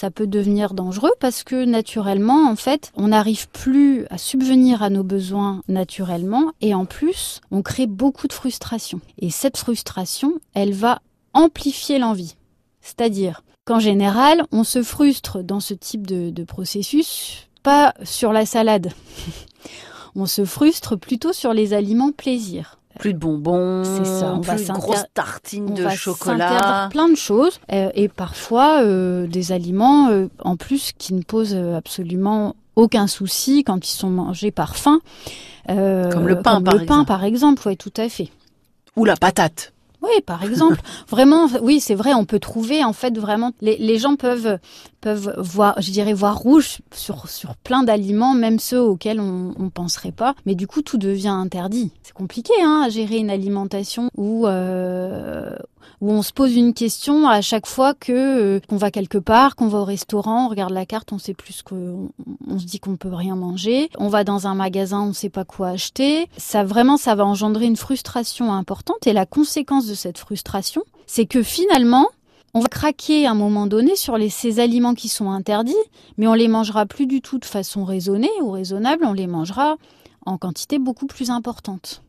ça peut devenir dangereux parce que naturellement, en fait, on n'arrive plus à subvenir à nos besoins naturellement et en plus, on crée beaucoup de frustration. Et cette frustration, elle va amplifier l'envie. C'est-à-dire qu'en général, on se frustre dans ce type de, de processus, pas sur la salade. on se frustre plutôt sur les aliments plaisir plus de bonbons, c'est ça, on plus va de grosses tartines de chocolat. plein de choses euh, et parfois euh, des aliments euh, en plus qui ne posent absolument aucun souci quand ils sont mangés par faim. Comme le pain, comme par le pain, exemple. par exemple, oui, tout à fait. Ou la patate. Oui, par exemple, vraiment, oui, c'est vrai, on peut trouver en fait vraiment les, les gens peuvent peuvent voir, je dirais voir rouge sur sur plein d'aliments, même ceux auxquels on, on penserait pas. Mais du coup, tout devient interdit. C'est compliqué, hein, à gérer une alimentation où euh, où on se pose une question à chaque fois que euh, qu'on va quelque part, qu'on va au restaurant, on regarde la carte, on sait plus que on, on se dit qu'on peut rien manger. On va dans un magasin, on sait pas quoi acheter. Ça vraiment, ça va engendrer une frustration importante et la conséquence de cette frustration, c'est que finalement, on va craquer à un moment donné sur ces aliments qui sont interdits, mais on les mangera plus du tout de façon raisonnée ou raisonnable, on les mangera en quantité beaucoup plus importante.